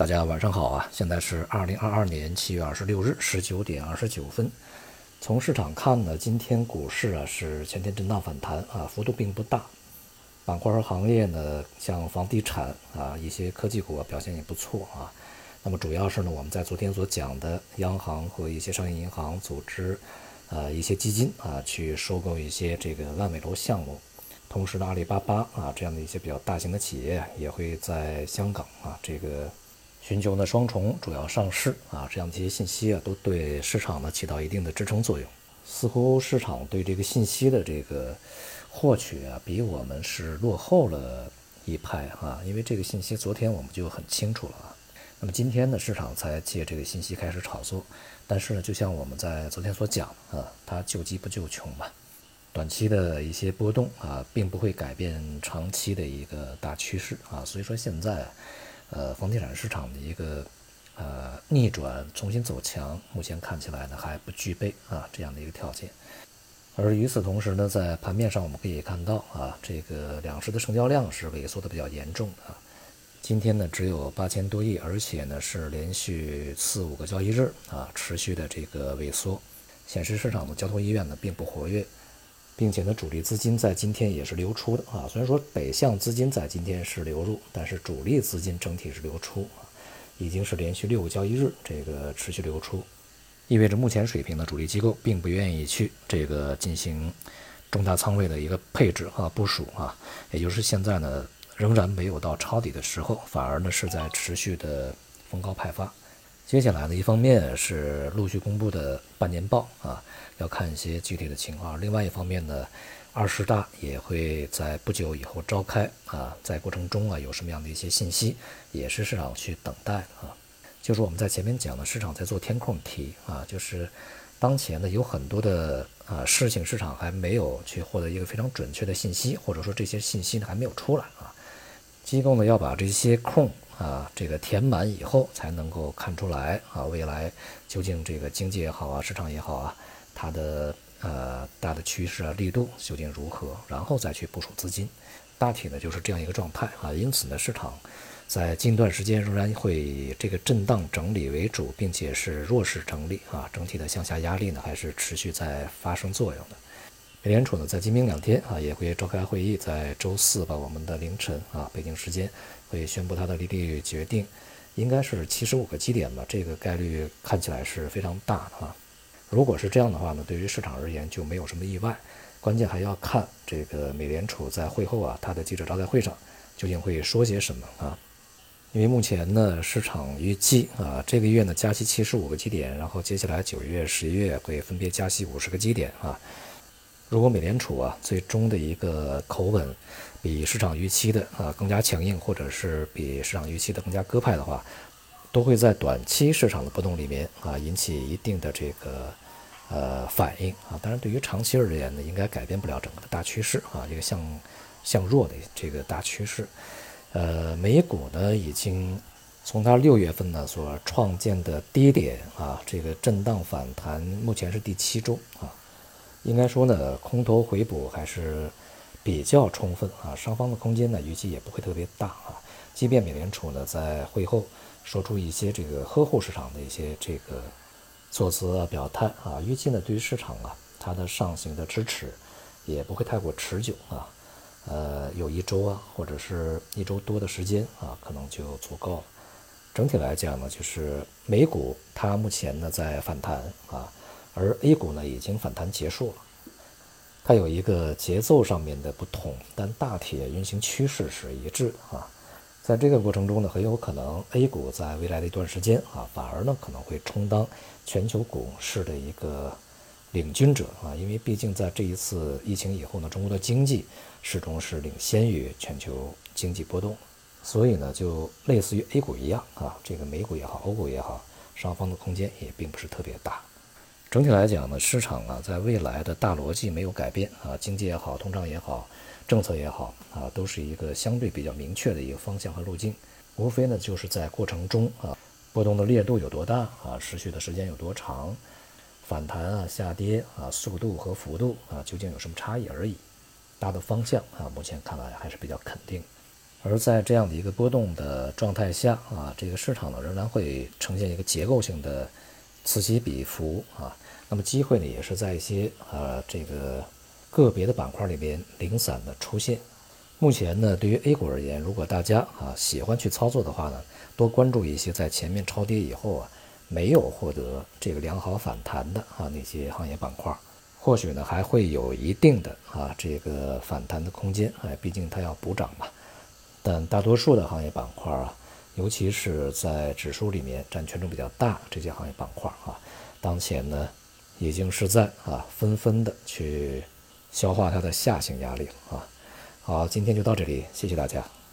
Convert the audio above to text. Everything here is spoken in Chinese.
大家晚上好啊！现在是二零二二年七月二十六日十九点二十九分。从市场看呢，今天股市啊是前天震荡反弹啊，幅度并不大。板块和行业呢，像房地产啊，一些科技股啊表现也不错啊。那么主要是呢，我们在昨天所讲的央行和一些商业银行组织，呃，一些基金啊，去收购一些这个烂尾楼项目。同时呢，阿里巴巴啊这样的一些比较大型的企业也会在香港啊这个。寻求呢双重主要上市啊，这样的一些信息啊，都对市场呢起到一定的支撑作用。似乎市场对这个信息的这个获取啊，比我们是落后了一派啊。因为这个信息昨天我们就很清楚了啊。那么今天呢，市场才借这个信息开始炒作。但是呢，就像我们在昨天所讲啊，它救急不救穷嘛。短期的一些波动啊，并不会改变长期的一个大趋势啊。所以说现在。呃，房地产市场的一个呃逆转、重新走强，目前看起来呢还不具备啊这样的一个条件。而与此同时呢，在盘面上我们可以看到啊，这个两市的成交量是萎缩的比较严重啊。今天呢只有八千多亿，而且呢是连续四五个交易日啊持续的这个萎缩，显示市场的交投意愿呢并不活跃。并且呢，主力资金在今天也是流出的啊。虽然说北向资金在今天是流入，但是主力资金整体是流出啊，已经是连续六个交易日这个持续流出，意味着目前水平呢，主力机构并不愿意去这个进行重大仓位的一个配置啊部署啊，也就是现在呢，仍然没有到抄底的时候，反而呢是在持续的逢高派发。接下来呢，一方面是陆续公布的半年报啊，要看一些具体的情况；另外一方面呢，二十大也会在不久以后召开啊，在过程中啊，有什么样的一些信息，也是市场去等待啊。就是我们在前面讲的，市场在做填空题啊，就是当前呢有很多的啊事情，市场还没有去获得一个非常准确的信息，或者说这些信息呢还没有出来啊，机构呢要把这些空。啊，这个填满以后才能够看出来啊，未来究竟这个经济也好啊，市场也好啊，它的呃大的趋势啊，力度究竟如何，然后再去部署资金，大体呢就是这样一个状态啊。因此呢，市场在近段时间仍然会以这个震荡整理为主，并且是弱势整理啊，整体的向下压力呢还是持续在发生作用的。美联储呢，在今明两天啊，也会召开会议，在周四吧，我们的凌晨啊，北京时间会宣布它的利率决定，应该是七十五个基点吧，这个概率看起来是非常大的啊。如果是这样的话呢，对于市场而言就没有什么意外，关键还要看这个美联储在会后啊，它的记者招待会上究竟会说些什么啊。因为目前呢，市场预计啊，这个月呢加息七十五个基点，然后接下来九月、十一月会分别加息五十个基点啊。如果美联储啊最终的一个口吻比市场预期的啊更加强硬，或者是比市场预期的更加鸽派的话，都会在短期市场的波动里面啊引起一定的这个呃反应啊。当然，对于长期而言呢，应该改变不了整个的大趋势啊，一个向向弱的这个大趋势。呃，美股呢已经从它六月份呢所创建的低点啊，这个震荡反弹，目前是第七周啊。应该说呢，空头回补还是比较充分啊，上方的空间呢预计也不会特别大啊。即便美联储呢在会后说出一些这个呵护市场的一些这个措辞啊表态啊，预计呢对于市场啊它的上行的支持也不会太过持久啊，呃有一周啊或者是一周多的时间啊可能就足够了。整体来讲呢，就是美股它目前呢在反弹啊。而 A 股呢已经反弹结束了，它有一个节奏上面的不同，但大体运行趋势是一致啊。在这个过程中呢，很有可能 A 股在未来的一段时间啊，反而呢可能会充当全球股市的一个领军者啊，因为毕竟在这一次疫情以后呢，中国的经济始终是领先于全球经济波动，所以呢，就类似于 A 股一样啊，这个美股也好，欧股也好，上方的空间也并不是特别大。整体来讲呢，市场啊，在未来的大逻辑没有改变啊，经济也好，通胀也好，政策也好啊，都是一个相对比较明确的一个方向和路径。无非呢，就是在过程中啊，波动的烈度有多大啊，持续的时间有多长，反弹啊、下跌啊，速度和幅度啊，究竟有什么差异而已。大的方向啊，目前看来还是比较肯定。而在这样的一个波动的状态下啊，这个市场呢仍然会呈现一个结构性的此起彼伏啊。那么机会呢也是在一些呃这个个别的板块里边零散的出现。目前呢，对于 A 股而言，如果大家啊喜欢去操作的话呢，多关注一些在前面超跌以后啊没有获得这个良好反弹的啊那些行业板块，或许呢还会有一定的啊这个反弹的空间。哎，毕竟它要补涨嘛。但大多数的行业板块啊，尤其是在指数里面占权重比较大这些行业板块啊，当前呢，已经是在啊纷纷的去消化它的下行压力啊。好，今天就到这里，谢谢大家。